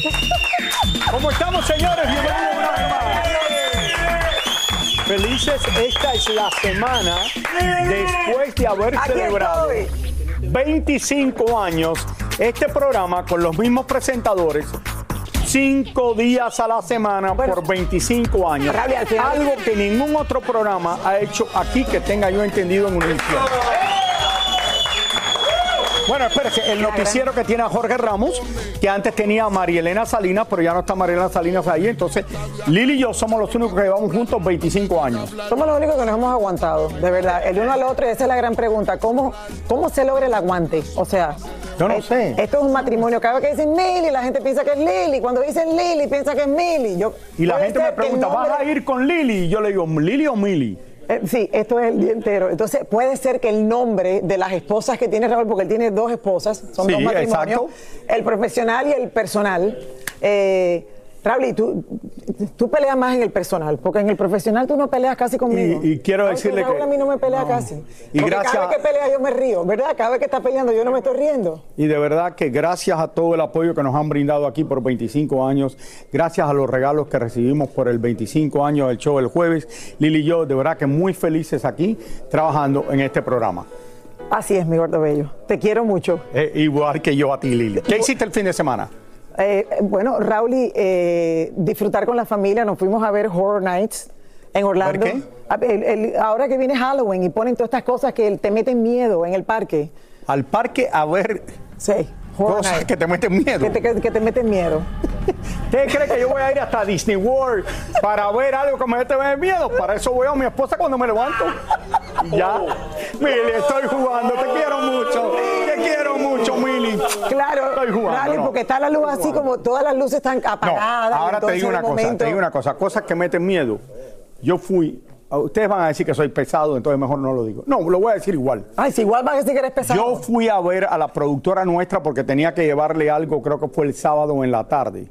¿Cómo estamos, señores? Bienvenidos una vez más. Felices, esta es la semana después de haber Aquí celebrado estoy. 25 años este programa con los mismos presentadores. Cinco días a la semana Bueno, por 25 años. Algo que ningún otro programa ha hecho aquí que tenga yo entendido en Univision. Bueno, espérese, el noticiero que tiene a Jorge Ramos, que antes tenía a María Elena Salinas, pero ya no está María Elena Salinas ahí. Entonces, Lili y yo somos los únicos que llevamos juntos 25 años. Somos los únicos que nos hemos aguantado, de verdad, el uno al otro, y esa es la gran pregunta, ¿cómo, cómo se logra el aguante? O sea, Yo no eh, sé. Esto es un matrimonio, cada vez que dicen Lili, la gente piensa que es Lili, cuando dicen Lili, piensa que es Mili. Yo, Y la gente me pregunta, ¿vas a ir con Lili? Y yo le digo, ¿Lili o Mili? Eh, sí, esto es el día entero. Entonces, puede ser que el nombre de las esposas que tiene Raúl, porque él tiene dos esposas, son Sí, dos matrimonios, exacto. el profesional y el personal. Eh, Raúl, tú, tú peleas más en el personal, porque en el profesional tú no peleas casi conmigo. Y- y quiero Raúl, decirle Raúl que- a mí no me pelea no. casi. Y Porque gracias- cada vez que pelea yo me río, ¿verdad? Cada vez que está peleando yo no me estoy riendo. Y de verdad que gracias a todo el apoyo que nos han brindado aquí por 25 años, gracias a los regalos que recibimos por el 25 años del show el jueves, Lili y yo de verdad que muy felices aquí trabajando en este programa. Así es, mi gordo bello. Te quiero mucho. Eh, igual que yo a ti, Lili. ¿Qué hiciste el fin de semana? Eh, bueno, Raúl, y, eh, disfrutar con la familia. Nos fuimos a ver Horror Nights en Orlando. ¿Ver qué? A- el- el- ahora que viene Halloween y ponen todas estas cosas que te meten miedo en el parque. Al parque a ver Sí, Horror cosas Nights. que te meten miedo. Que te, que- que te meten miedo. ¿Usted cree que yo voy a ir hasta Disney World para ver algo que me mete miedo? Para eso veo a mi esposa cuando me levanto. Y Ya. Mili, estoy jugando. Te quiero mucho. Te quiero mucho, Mili. Claro, Estoy jugando. Raúl, no. porque está la luz así como todas las luces están apagadas. ahora te digo una cosa, momento- te digo una cosa, cosas que meten miedo. Yo fui, ustedes van a decir que soy pesado, entonces mejor no lo digo. No, lo voy a decir igual. Ay, si igual vas a decir que eres pesado. Yo fui a ver a la productora nuestra porque tenía que llevarle algo, creo que fue el sábado en la tarde.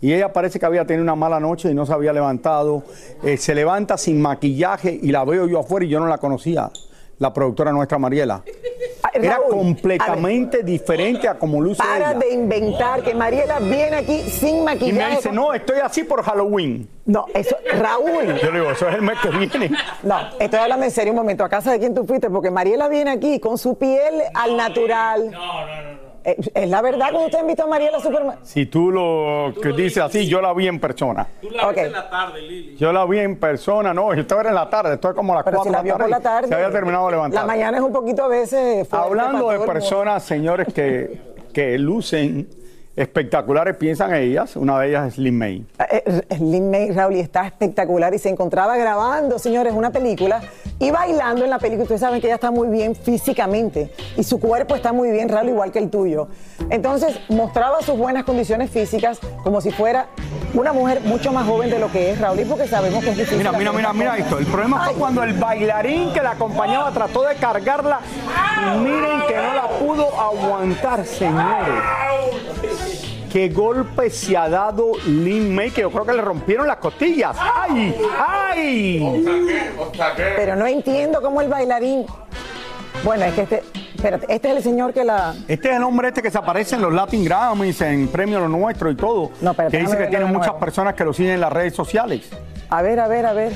Y ella parece que había tenido una mala noche y no se había levantado. Eh, se levanta sin maquillaje y la veo yo afuera y yo no la conocía. La productora nuestra, Mariela. Era Raúl, completamente diferente a como luce Para ella. de inventar que Mariela viene aquí sin Y maquillaje. me dice, no, estoy así por Halloween. No, eso, Raúl. Yo le digo, eso es el mes que viene. No, estoy hablando en serio un momento. ¿A casa de quién tú fuiste? Porque Mariela viene aquí con su piel al natural. No, no, no. Es la verdad cuando ustedes han visto a Mariela Superman. Si tú lo que dices así, yo la vi en persona. Tú la ves en la tarde, Lili. Yo la vi en persona, no, yo estaba en la tarde, estoy como a las Pero 4 si la de vio por la tarde. Se había terminado de levantar. La mañana es un poquito a veces. fuerte Hablando de personas, señores, que, que lucen espectaculares, piensan ellas. Una de ellas es Lin May. Eh, eh, Lin May Raúl y está espectacular y se encontraba grabando, señores, una película y bailando en la película. Ustedes saben que ella está muy bien físicamente y su cuerpo está muy bien, Raúl, igual que el tuyo. Entonces mostraba sus buenas condiciones físicas como si fuera una mujer mucho más joven de lo que es Raúl, y porque sabemos que es difícil. Mira, mira, mira, mira esto. El problema fue Ay, cuando el bailarín que la acompañaba trató de cargarla. Y miren que no la pudo aguantar, señores. Qué golpe se ha dado Lin May, que yo creo que le rompieron las costillas. ¡Ay! ¡Ay! Pero no entiendo cómo el bailarín. Bueno, es que este. Espérate, este es el señor que la. Este es el hombre este que se aparece en los Latin Grammys, en Premio Lo Nuestro y todo. No, espérate, que dice que tiene muchas personas que lo siguen en las redes sociales. A ver, a ver, a ver.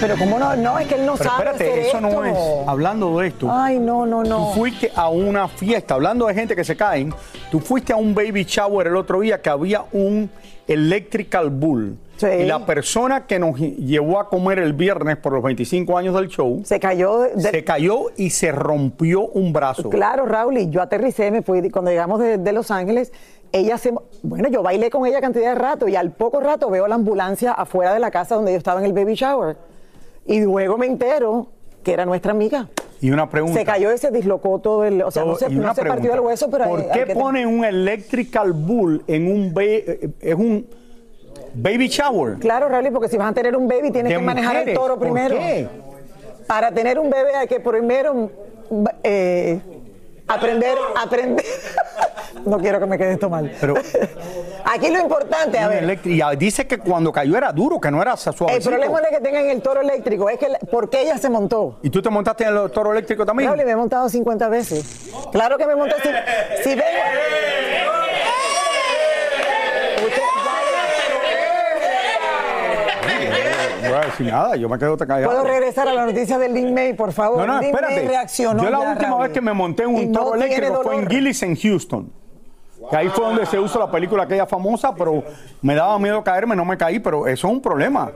Pero cómo no, no, es que él no Pero sabe espérate, hacer eso no es. Hablando de esto, Ay, no, no, no. tú fuiste a una fiesta, hablando de gente que se caen, tú fuiste a un baby shower el otro día que había un electrical bull. Sí. Y la persona que nos llevó a comer el viernes por los 25 años del show, Se cayó se cayó y se rompió un brazo. Claro, Raúl, y yo aterricé, me fui, cuando llegamos de, de Los Ángeles, ella se... Bueno, yo bailé con ella cantidad de rato y al poco rato veo la ambulancia afuera de la casa donde yo estaba en el baby shower. Y luego me entero que era nuestra amiga. Y una pregunta. Se cayó y se dislocó todo el... O sea, no se, no partió el hueso, pero... ¿Por hay- qué hay que- ponen un electrical bull en un, eh, es un baby shower? Claro, Raúl, porque si vas a tener un baby tienes que manejar el toro ¿por primero. qué? Para tener un bebé hay que primero eh, aprender, aprender. no quiero que me quede esto mal. Pero- Aquí lo importante, a ver, ah, dice que cuando cayó era duro, que no era suave. el problema no es que tengan el toro eléctrico, es que porque ella se montó. ¿Y tú te montaste en el toro eléctrico también? Raúl, me he montado 50 veces. Claro que me monté. Si, si ven- Voy a decir nada, yo me quedo callado. ¿Puedo regresar a la noticia del Lin May, por favor? No, no, Lin espérate. reaccionó Yo la última vez que me monté en Y un no toro eléctrico fue en. Gillis, en Houston. Que ahí fue donde se usó la película aquella famosa, pero me daba miedo caerme, no me caí, pero eso es un problema.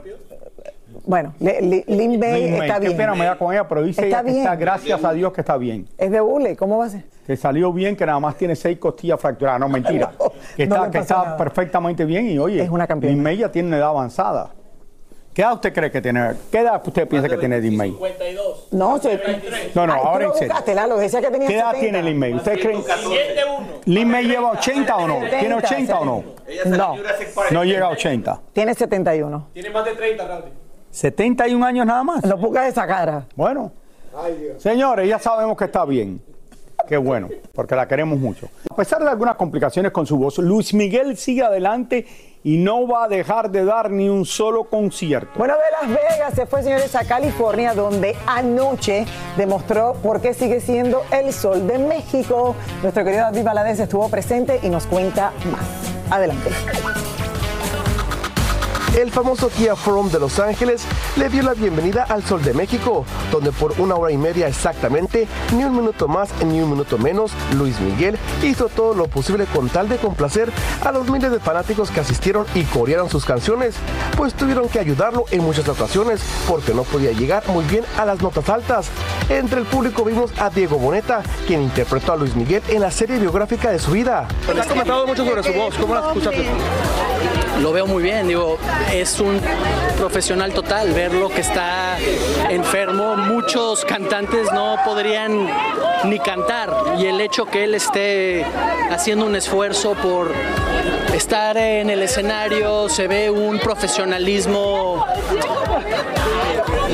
Bueno, le- li- Lin May Lin May, está qué bien. pena me da con ella, pero dice Está ella que bien. está, gracias a Dios que está bien. Es de hule, ¿cómo va a ser? Que salió bien, que nada más tiene seis costillas fracturadas. No, mentira. No, que está, que está perfectamente bien y oye, Es una campeona. Lin May ya tiene una edad avanzada. ¿Qué edad usted cree que tiene? ¿Qué edad usted piensa que tiene Lin May? No, se- No, no, Ay, ahora lo en serio. buscaste, Lalo, decía que tenía ¿Qué edad 70. tiene Lin May? ¿Ustedes creen? ¿Lin May lleva 80 o no? ¿Tiene 70, 80 o no? No, No llega a 80. tiene 71. 71 años nada más. No pongas esa cara. Bueno. Señores, ya sabemos que está bien. Qué bueno, porque la queremos mucho. A pesar de algunas complicaciones con su voz, Luis Miguel sigue adelante y no va a dejar de dar ni un solo concierto. Bueno, de Las Vegas se fue, señores, a California, donde anoche demostró por qué sigue siendo el sol de México. Nuestro querido David Valadez estuvo presente y nos cuenta más. Adelante. El famoso Kia Forum de Los Ángeles le dio la bienvenida al Sol de México, donde por una hora y media exactamente, ni un minuto más ni un minuto menos, Luis Miguel hizo todo lo posible con tal de complacer a los miles de fanáticos que asistieron y corearon sus canciones, pues tuvieron que ayudarlo en muchas ocasiones porque no podía llegar muy bien a las notas altas. Entre el público vimos a Diego Boneta, quien interpretó a Luis Miguel en la serie biográfica de su vida. Has comentado mucho sobre su voz, ¿cómo la escuchaste? Lo veo muy bien, digo, es un profesional total, verlo que está enfermo, muchos cantantes no podrían ni cantar y el hecho que él esté haciendo un esfuerzo por estar en el escenario, se ve un profesionalismo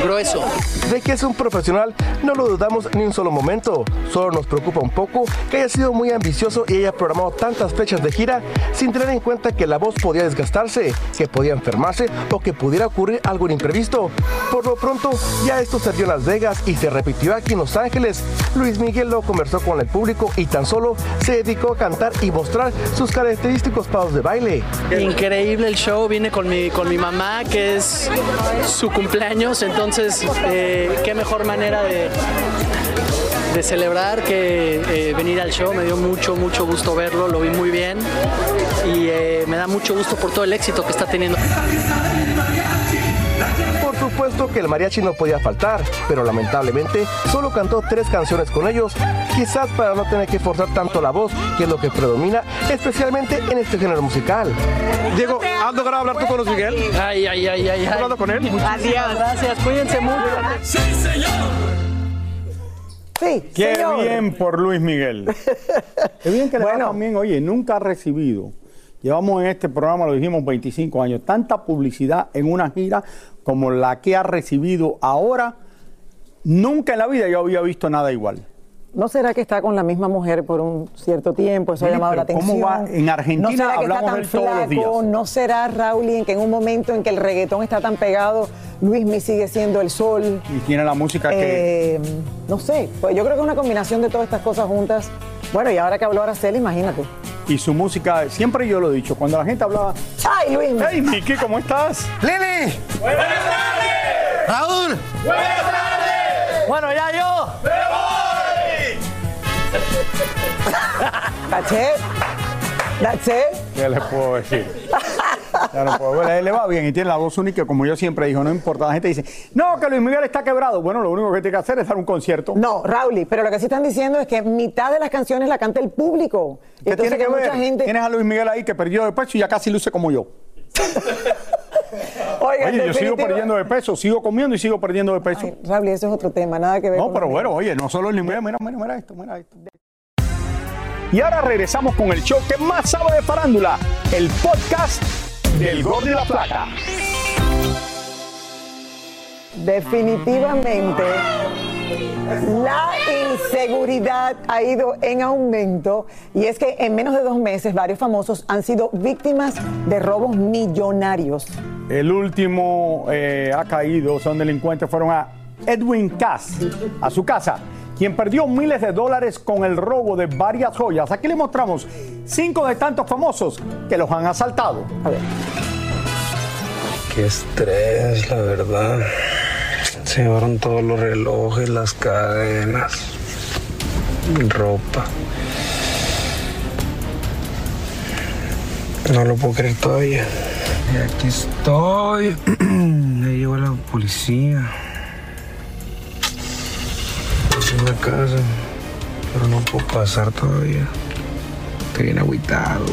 grueso. De que es un profesional, no lo dudamos ni un solo momento. Solo nos preocupa un poco que haya sido muy ambicioso y haya programado tantas fechas de gira sin tener en cuenta que la voz podía desgastarse, que podía enfermarse o que pudiera ocurrir algo imprevisto. Por lo pronto, ya esto se dio en Las Vegas y se repitió aquí en Los Ángeles. Luis Miguel lo conversó con el público y tan solo se dedicó a cantar y mostrar sus característicos pasos de baile. Increíble el show, vine con mi, con mi mamá, que es su cumpleaños, entonces eh, qué mejor manera de, de celebrar que eh, venir al show. Me dio mucho, mucho gusto verlo, lo vi muy bien y eh, me da mucho gusto por todo el éxito que está teniendo. Supuesto que el mariachi no podía faltar, pero lamentablemente solo cantó tres canciones con ellos, quizás para no tener que forzar tanto la voz, que es lo que predomina, especialmente en este género musical. Diego, ¿has logrado hablar tú con Luis Miguel? Ay, ay, ay, ay. ¿Has hablado con él? Adiós. Gracias, cuídense mucho. Sí, Qué señor. bien por Luis Miguel. Qué bien que le va Bueno. también, oye, nunca ha recibido. Llevamos en este programa, lo dijimos, 25 años, tanta publicidad en una gira como la que ha recibido ahora. Nunca en la vida yo había visto nada igual. ¿No será que está con la misma mujer por un cierto tiempo? Eso ha llamado la pero ¿cómo atención. va? En Argentina ¿No será que está hablamos tan de él todos los días. ¿No será, Raúl, y en que en un momento en que el reggaetón está tan pegado, Luis Mi sigue siendo el sol? Y tiene la música que... Eh, no sé, pues yo creo que es una combinación de todas estas cosas juntas. Bueno, y ahora que habló Araceli, imagínate. Y su música, siempre yo lo he dicho, cuando la gente hablaba, ¡Ay, Luis! Mi! hey Miki, ¿cómo estás? ¡Lili! Raúl. Buenas tardes. Bueno, ya yo. That's it. That's it. ¿Qué les puedo decir? Ya no puedo. Bueno, él le va bien y tiene la voz única, como yo siempre digo, no importa. La gente dice, no, que Luis Miguel está quebrado. Bueno, lo único que tiene que hacer es dar un concierto. No, Raúl, pero lo que sí están diciendo es que mitad de las canciones la canta el público. ¿Qué Entonces tiene que mucha ver? gente. Tienes a Luis Miguel ahí que perdió de peso y ya casi luce como yo. Oiga, Oye, yo sigo perdiendo de peso, sigo comiendo y sigo perdiendo de peso. Ay, Raúl, eso es otro tema, nada que ver No, con pero bueno, oye, no solo Luis Miguel, mira, mira, mira esto, mira esto. Y ahora regresamos con el show que más sabe de farándula, el podcast del Gol de la Plata. Definitivamente, la inseguridad ha ido en aumento y es que en menos de dos meses varios famosos han sido víctimas de robos millonarios. El último eh, ha caído, son delincuentes, fueron a Edwin Cass, a su casa, quien perdió miles de dólares con el robo de varias joyas. Aquí le mostramos cinco de tantos famosos que los han asaltado. A ver. Qué estrés, la verdad. Se llevaron todos los relojes, las cadenas, ropa. No lo puedo creer todavía. Y aquí estoy. Ya llegó la policía. La casa, pero no puedo pasar todavía. Estoy bien agüitado.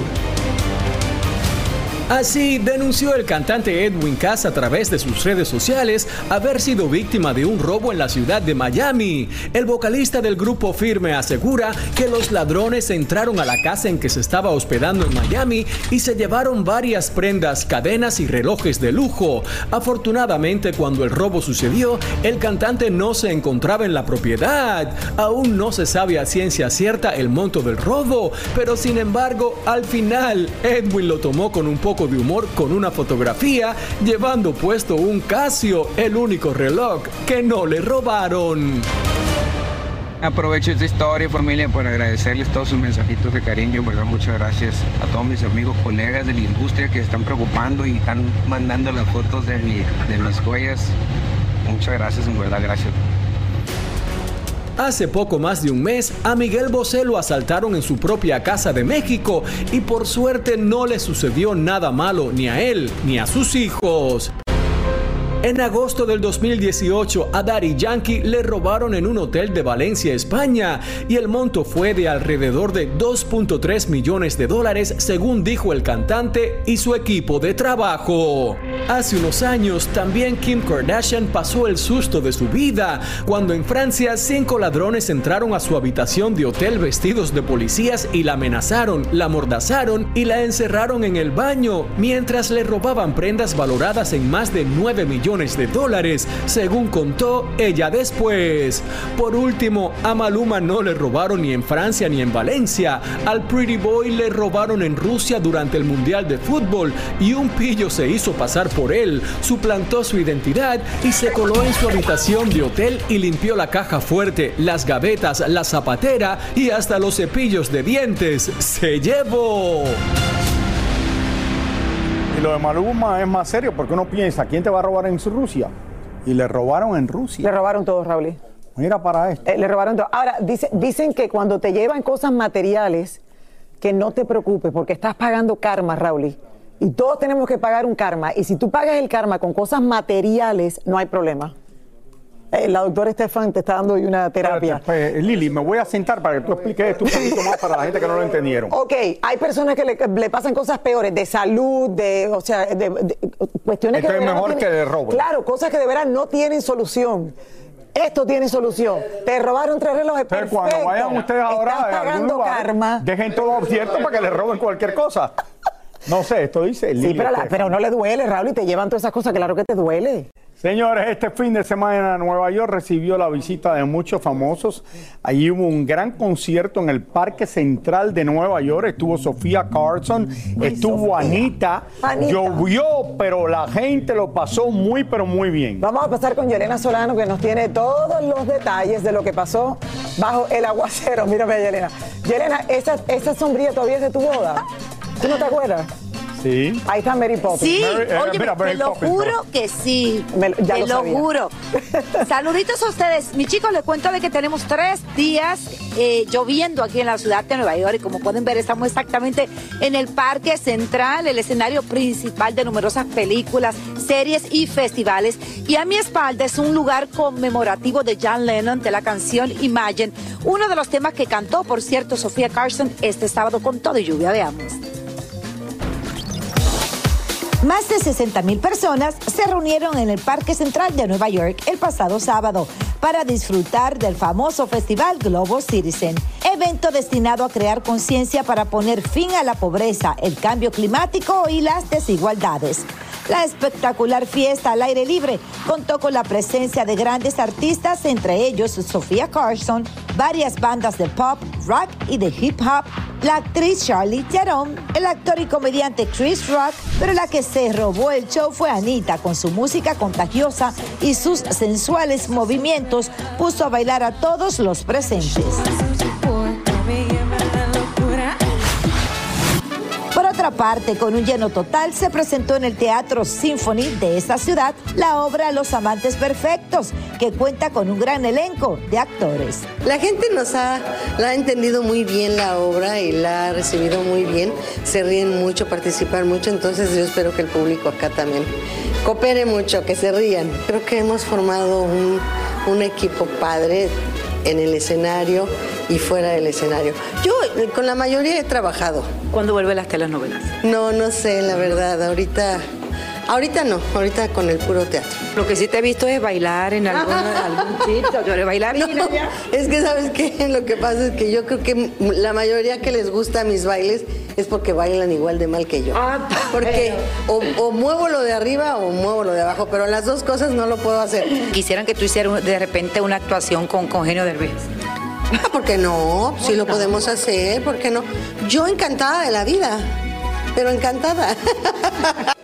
Así denunció el cantante Edwin Cass a través de sus redes sociales haber sido víctima de un robo en la ciudad de Miami. El vocalista del grupo Firme asegura que los ladrones entraron a la casa en que se estaba hospedando en Miami y se llevaron varias prendas, cadenas y relojes de lujo. Afortunadamente, cuando el robo sucedió, el cantante no se encontraba en la propiedad. Aún no se sabe a ciencia cierta el monto del robo, pero sin embargo, al final, Edwin lo tomó con un de humor con una fotografía, llevando puesto un Casio, el único reloj que no le robaron. Aprovecho esta historia, familia, para agradecerles todos sus mensajitos de cariño, ¿verdad? Muchas gracias a todos mis amigos, colegas de la industria que están preocupando y están mandando las fotos de, mi, de mis joyas. Muchas gracias, en verdad, gracias. Hace poco más de un mes, a Miguel Bosé lo asaltaron en su propia casa de México y por suerte no le sucedió nada malo ni a él ni a sus hijos. En agosto del 2018, a Daddy Yankee le robaron en un hotel de Valencia, España, y el monto fue de alrededor de 2.3 millones de dólares, según dijo el cantante y su equipo de trabajo. Hace unos años, también Kim Kardashian pasó el susto de su vida, cuando en Francia cinco ladrones entraron a su habitación de hotel vestidos de policías y la amenazaron, la amordazaron y la encerraron en el baño, mientras le robaban prendas valoradas en más de 9 millones de dólares, según contó ella después. Por último, a Maluma no le robaron ni en Francia ni en Valencia. Al Pretty Boy le robaron en Rusia durante el Mundial de Fútbol y un pillo se hizo pasar por él, suplantó su identidad y se coló en su habitación de hotel y limpió la caja fuerte, las gavetas, la zapatera y hasta los cepillos de dientes. ¡Se llevó! Y lo de Maluma es más serio porque uno piensa, ¿quién te va a robar en Rusia? Y le robaron en Le Rusia. robaron todo, Raúl. Mira para esto. Eh, le robaron todo. Ahora, dice- dicen que cuando te llevan cosas materiales, que no te preocupes, porque estás pagando karma, Raúl. Y todos tenemos que pagar un karma. Y si tú pagas el karma con cosas materiales, no hay problema. Eh, la doctora Estefan te está dando hoy una terapia. Pues, Lili, me voy a sentar para que tú expliques esto un poquito más para la gente que no lo entendieron. Ok, hay personas que le, le pasan cosas peores, de salud, de, o sea, de, de- cuestiones Esto que de es mejor no que le roben. Claro, cosas que de verdad no tienen solución. Esto tiene solución. Te robaron tres relojes. Entonces, cuando vayan ustedes ahora a algún pagando lugar, karma. dejen todo abierto para que les roben cualquier cosa. No sé, esto dice Lili. Sí, pero, la- pero no le duele, Raúl, y te llevan todas esas cosas, claro que te duele. Señores, este fin de semana Nueva York recibió la visita de muchos famosos. Allí hubo un gran concierto en el Parque Central de Nueva York. Estuvo Sofía Carson, estuvo. Anita. Llovió, pero la gente lo pasó muy, pero muy bien. Vamos a pasar con Yelena Solano, que nos tiene todos los detalles de lo que pasó bajo el aguacero. Mírame, Yelena. Yelena, esa, esa sombrilla todavía es de tu boda. ¿Tú no te acuerdas? Sí. Ahí está Mary Poppins. Sí, Mary- eh, oye, mira, te Mary lo Poppins, juro no. que sí. Me- ya te lo juro. Saluditos a ustedes. Mi chicos, les cuento de que tenemos tres días eh, lloviendo aquí en la ciudad de Nueva York y como pueden ver estamos exactamente en el Parque Central, el escenario principal de numerosas películas, series y festivales. Y a mi espalda es un lugar conmemorativo de John Lennon de la canción Imagine, uno de los temas que cantó, por cierto, Sofía Carson este sábado con todo y lluvia. Veamos. Más de 60 mil personas se reunieron en el Parque Central de Nueva York el pasado sábado para disfrutar del famoso festival Global Citizen, evento destinado a crear conciencia para poner fin a la pobreza, el cambio climático y las desigualdades. La espectacular fiesta al aire libre contó con la presencia de grandes artistas, entre ellos Sofía Carson, varias bandas de pop, rock y de hip hop, la actriz Charlie Theron, el actor y comediante Chris Rock, pero la que se robó el show fue Anita con su música contagiosa y sus sensuales movimientos puso a bailar a todos los presentes. Por otra parte, con un lleno total, se presentó en el Teatro Symphony de esta ciudad la obra Los Amantes Perfectos, que cuenta con un gran elenco de actores. La gente nos ha, la ha entendido muy bien la obra y la ha recibido muy bien. Se ríen mucho, participan mucho, entonces yo espero que el público acá también coopere mucho, que se rían. Creo que hemos formado un, un equipo padre en el escenario y fuera del escenario. Yo eh, con la mayoría he trabajado. ¿Cuándo vuelven las telenovelas? No, no sé, la verdad. Ahorita, ahorita no. Ahorita con el puro teatro. Lo que sí te he visto es bailar en algún, algún chip, yo eres bailarina No, es que sabes qué, lo que pasa es que yo creo que la mayoría que les gusta mis bailes es porque bailan igual de mal que yo. Ah, porque o, o muevo lo de arriba o muevo lo de abajo, pero las dos cosas no lo puedo hacer. Quisieran que tú hicieras de repente una actuación con, Genio Derbez. Ah, ¿Por qué no? Sí lo podemos hacer, ¿por qué no? Yo encantada de la vida, pero encantada.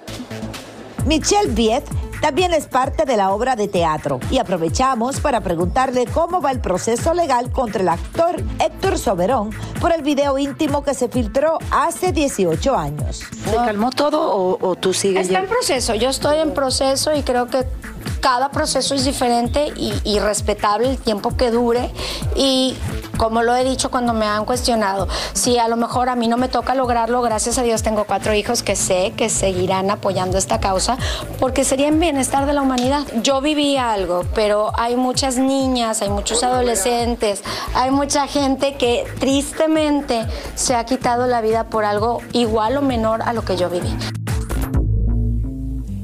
Michelle Viet también es parte de la obra de teatro y aprovechamos para preguntarle cómo va el proceso legal contra el actor Héctor Soberón por el video íntimo que se filtró hace 18 años. ¿Se calmó todo o, o tú sigues? Está en proceso, yo estoy en proceso y creo que cada proceso es diferente y, y respetable el tiempo que dure y como lo he dicho cuando me han cuestionado, si a lo mejor a mí no me toca lograrlo, gracias a Dios tengo cuatro hijos que sé que seguirán apoyando esta causa porque sería en bienestar de la humanidad. Yo viví algo, pero hay muchas niñas, hay muchos adolescentes, hay mucha gente que tristemente se ha quitado la vida por algo igual o menor a lo que yo viví.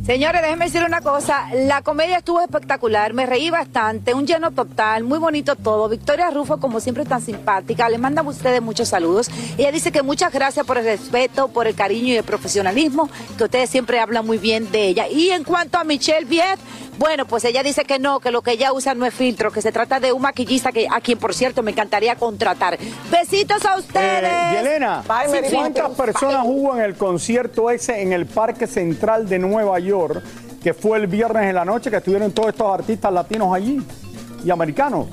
Señores, déjenme decir una cosa. La comedia estuvo espectacular, me reí bastante, un lleno total, muy bonito todo. Victoria Rufo, como siempre, tan simpática. Le manda a ustedes muchos saludos. Ella dice que muchas gracias por el respeto, por el cariño y el profesionalismo, que ustedes siempre hablan muy bien de ella. Y en cuanto a Michelle Viet, bueno, pues ella dice que no, que lo que ella usa no es filtro, que se trata de un maquillista que, a quien, por cierto, me encantaría contratar. Besitos a ustedes. Eh, Yelena, Bye, ¿cuántas personas hubo en el concierto ese en el Parque Central de Nueva York, que fue el viernes en la noche, que estuvieron todos estos artistas latinos allí y americanos?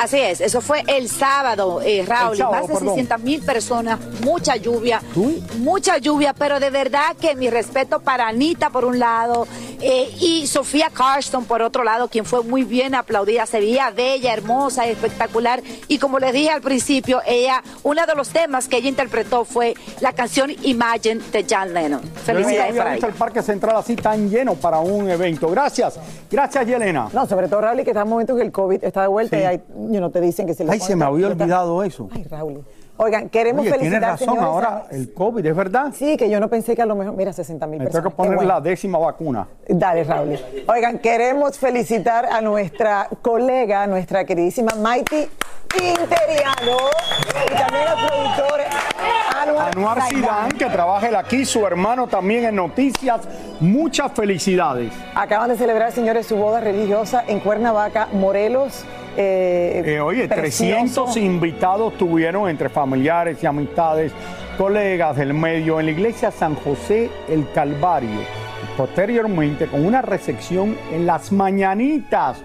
Así es, eso fue el sábado, eh, Raúl, El sábado, más de perdón. 600 mil personas, mucha lluvia, mucha lluvia, pero de verdad que mi respeto para Anita por un lado eh, y Sofía Carston por otro lado, quien fue muy bien aplaudida, se veía bella, hermosa, espectacular y como les dije al principio, ella, uno de los temas que ella interpretó fue la canción Imagine de John Lennon. Felicidades había para visto ella. el Parque Central así tan lleno para un evento. Gracias, gracias Yelena. No, sobre todo, Raúl, que está en momentos que el COVID está de vuelta Sí. y hay, you know, te dicen que se le Ay, se me había está- olvidado eso. Ay, Raúl. Oigan, queremos Oye, felicitar, tienes razón, señores, ahora el COVID, ¿es verdad? Sí, que yo no pensé que a lo mejor, mira, 60 mil personas. tengo que poner bueno. la décima vacuna. Dale, Raúl. Oigan, queremos felicitar a nuestra colega, nuestra queridísima Maiti Interiano y también al productor Anuar, Anuar Sidán, que trabaja él aquí, su hermano también en noticias. Muchas felicidades. Acaban de celebrar, señores, su boda religiosa en Cuernavaca, Morelos. Eh, Eh, oye, precioso. 300 invitados tuvieron entre familiares y amistades, colegas del medio en la iglesia San José el Calvario. Posteriormente, con una recepción en las Mañanitas,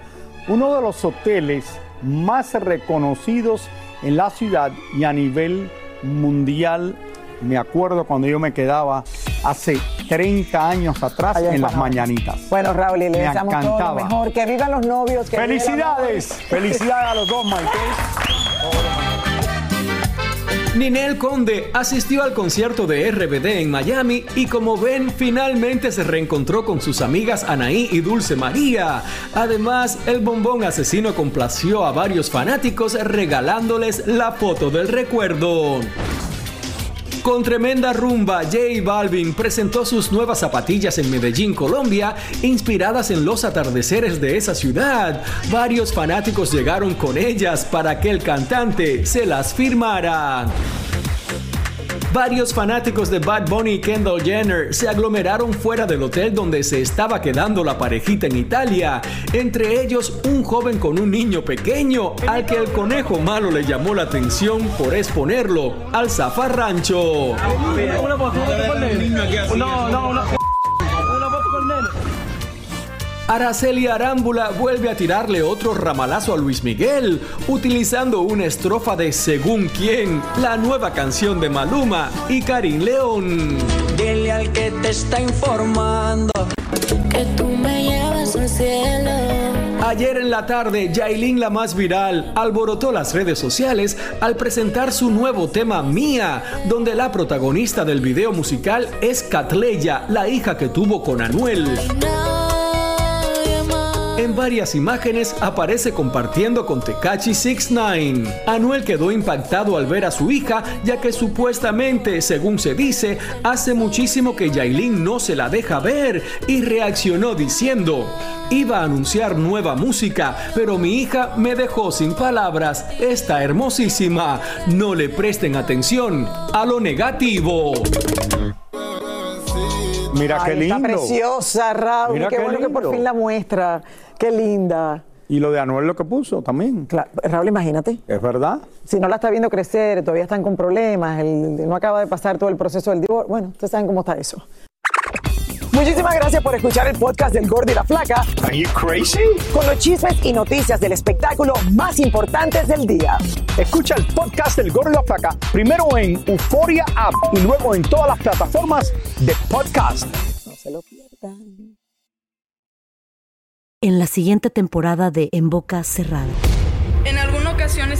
uno de los hoteles más reconocidos en la ciudad y a nivel mundial. Me acuerdo cuando yo me quedaba hace 30 años atrás en las mañanitas. Bueno, Raúl, y le Me deseamos todo lo encantaba. mejor. Que vivan los novios. Que. ¡Felicidades! ¡Felicidades a los dos, Maite! Ninel Conde asistió al concierto de RBD en Miami y como ven, finalmente se reencontró con sus amigas Anaí y Dulce María. Además, el bombón asesino complació a varios fanáticos regalándoles la foto del recuerdo. Con tremenda rumba, J Balvin presentó sus nuevas zapatillas en Medellín, Colombia, inspiradas en los atardeceres de esa ciudad. Varios fanáticos llegaron con ellas para que el cantante se las firmara. Varios fanáticos de Bad Bunny y Kendall Jenner se aglomeraron fuera del hotel donde se estaba quedando la parejita en Italia. Entre ellos, un joven con un niño pequeño al que el conejo malo le llamó la atención por exponerlo al zafarrancho. Una foto con el No, no, una, una foto con el nene. Araceli Arámbula vuelve a tirarle otro ramalazo a Luis Miguel, utilizando una estrofa de Según quién, la nueva canción de Maluma y Karim León. Dile al que te está informando que tú me llevas al cielo. Ayer en la tarde, Yailin, la más viral, alborotó las redes sociales al presentar su nuevo tema Mía, donde la protagonista del video musical es Catleya, la hija que tuvo con Anuel. Varias imágenes aparece compartiendo con Tekachi 69. Anuel quedó impactado al ver a su hija, ya que supuestamente, según se dice, hace muchísimo que Yailin no se la deja ver y reaccionó diciendo: Iba a anunciar nueva música, pero mi hija me dejó sin palabras. Está hermosísima. No le presten atención a lo negativo. Mira qué lindo. Está preciosa, Raúl. Mira qué, qué bueno que por fin la muestra. Qué linda. Y lo de Anuel lo que puso también. Claro, Raúl, imagínate. Es verdad. Si no la está viendo crecer, todavía están con problemas, el- no acaba de pasar todo el proceso del divorcio. Bueno, ustedes saben cómo está eso. Muchísimas gracias por escuchar el podcast del Gordo y la Flaca. Are you crazy? Con los chismes y noticias del espectáculo más importantes del día. Escucha el podcast del Gordo y la Flaca primero en Euforia App y luego en todas las plataformas de podcast. No se lo pierdan. En la siguiente temporada de En Boca Cerrada.